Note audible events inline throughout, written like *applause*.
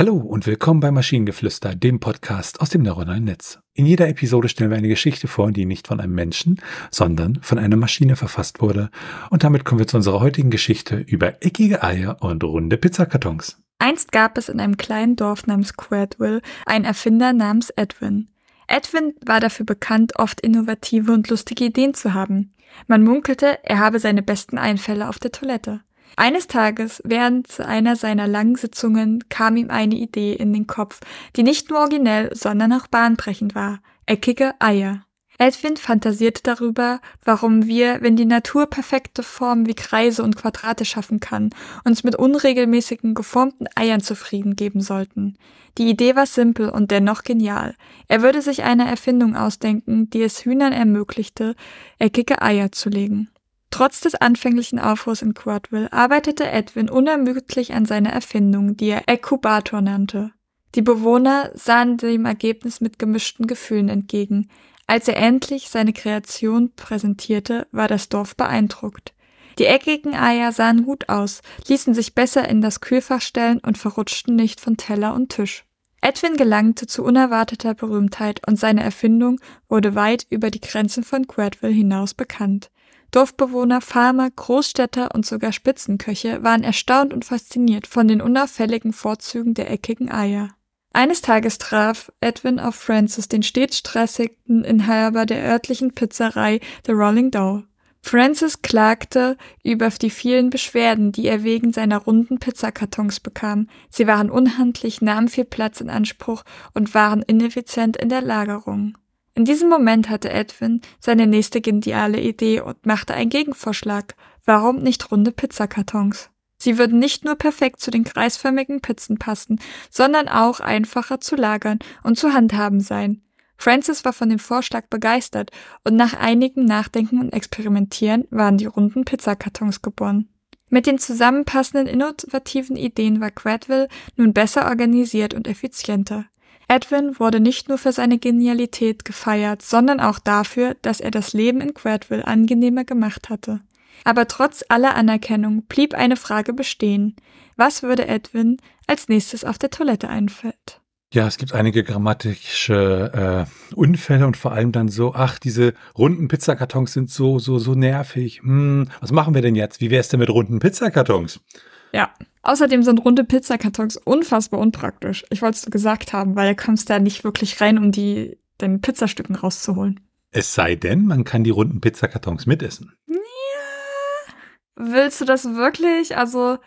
Hallo und willkommen bei Maschinengeflüster, dem Podcast aus dem neuronalen Netz. In jeder Episode stellen wir eine Geschichte vor, die nicht von einem Menschen, sondern von einer Maschine verfasst wurde. Und damit kommen wir zu unserer heutigen Geschichte über eckige Eier und runde Pizzakartons. Einst gab es in einem kleinen Dorf namens Quadville einen Erfinder namens Edwin. Edwin war dafür bekannt, oft innovative und lustige Ideen zu haben. Man munkelte, er habe seine besten Einfälle auf der Toilette. Eines Tages während einer seiner langen Sitzungen kam ihm eine Idee in den Kopf, die nicht nur originell, sondern auch bahnbrechend war. Eckige Eier. Edwin fantasierte darüber, warum wir, wenn die Natur perfekte Formen wie Kreise und Quadrate schaffen kann, uns mit unregelmäßigen geformten Eiern zufrieden geben sollten. Die Idee war simpel und dennoch genial. Er würde sich eine Erfindung ausdenken, die es Hühnern ermöglichte, eckige Eier zu legen. Trotz des anfänglichen Aufruhrs in Quadville arbeitete Edwin unermüdlich an seiner Erfindung, die er Ekkubator nannte. Die Bewohner sahen dem Ergebnis mit gemischten Gefühlen entgegen. Als er endlich seine Kreation präsentierte, war das Dorf beeindruckt. Die eckigen Eier sahen gut aus, ließen sich besser in das Kühlfach stellen und verrutschten nicht von Teller und Tisch. Edwin gelangte zu unerwarteter Berühmtheit und seine Erfindung wurde weit über die Grenzen von Quadville hinaus bekannt. Dorfbewohner, Farmer, Großstädter und sogar Spitzenköche waren erstaunt und fasziniert von den unauffälligen Vorzügen der eckigen Eier. Eines Tages traf Edwin auf Francis, den stets stressigten Inhaber der örtlichen Pizzerei The Rolling Dough. Francis klagte über die vielen Beschwerden, die er wegen seiner runden Pizzakartons bekam. Sie waren unhandlich, nahmen viel Platz in Anspruch und waren ineffizient in der Lagerung. In diesem Moment hatte Edwin seine nächste geniale Idee und machte einen Gegenvorschlag. Warum nicht runde Pizzakartons? Sie würden nicht nur perfekt zu den kreisförmigen Pizzen passen, sondern auch einfacher zu lagern und zu handhaben sein. Francis war von dem Vorschlag begeistert und nach einigem Nachdenken und Experimentieren waren die runden Pizzakartons geboren. Mit den zusammenpassenden innovativen Ideen war Quadville nun besser organisiert und effizienter. Edwin wurde nicht nur für seine Genialität gefeiert, sondern auch dafür, dass er das Leben in Quadville angenehmer gemacht hatte. Aber trotz aller Anerkennung blieb eine Frage bestehen. Was würde Edwin als nächstes auf der Toilette einfällt? Ja, es gibt einige grammatische äh, Unfälle und vor allem dann so, ach, diese runden Pizzakartons sind so, so, so nervig. Hm, was machen wir denn jetzt? Wie wäre es denn mit runden Pizzakartons? Ja. Außerdem sind runde Pizzakartons unfassbar unpraktisch. Ich wollte es gesagt haben, weil du kommst da nicht wirklich rein, um die den Pizzastücken rauszuholen. Es sei denn, man kann die runden Pizzakartons mitessen. Ja. Willst du das wirklich? Also,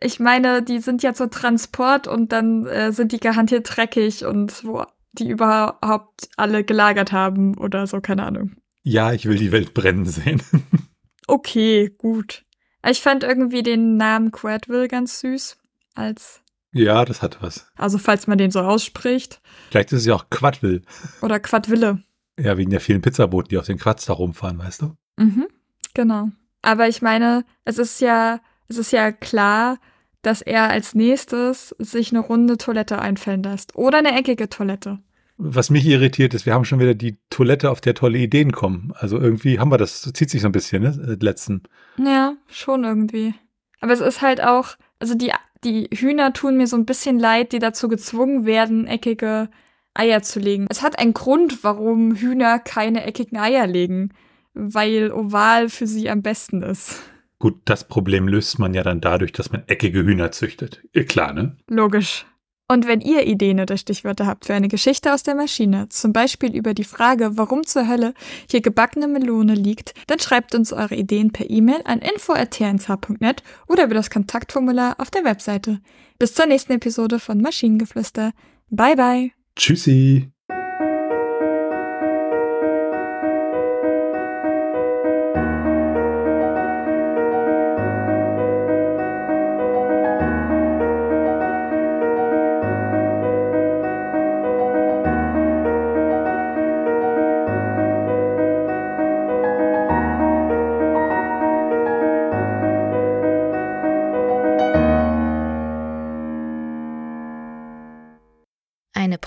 ich meine, die sind ja zur Transport und dann äh, sind die garantiert dreckig und wo die überhaupt alle gelagert haben oder so, keine Ahnung. Ja, ich will die Welt brennen sehen. *laughs* okay, gut. Ich fand irgendwie den Namen Quadville ganz süß als. Ja, das hat was. Also, falls man den so ausspricht. Vielleicht ist es ja auch Quadville. Oder Quadville. Ja, wegen der vielen Pizzaboten, die aus den Quads da rumfahren, weißt du? Mhm, genau. Aber ich meine, es ist ja, es ist ja klar, dass er als nächstes sich eine runde Toilette einfallen lässt. Oder eine eckige Toilette was mich irritiert ist, wir haben schon wieder die Toilette, auf der tolle Ideen kommen. Also irgendwie haben wir das, zieht sich so ein bisschen, ne, äh, letzten. Ja, schon irgendwie. Aber es ist halt auch, also die, die Hühner tun mir so ein bisschen leid, die dazu gezwungen werden, eckige Eier zu legen. Es hat einen Grund, warum Hühner keine eckigen Eier legen. Weil oval für sie am besten ist. Gut, das Problem löst man ja dann dadurch, dass man eckige Hühner züchtet. Klar, ne? Logisch. Und wenn ihr Ideen oder Stichwörter habt für eine Geschichte aus der Maschine, zum Beispiel über die Frage, warum zur Hölle hier gebackene Melone liegt, dann schreibt uns eure Ideen per E-Mail an info.tnsh.net oder über das Kontaktformular auf der Webseite. Bis zur nächsten Episode von Maschinengeflüster. Bye bye. Tschüssi.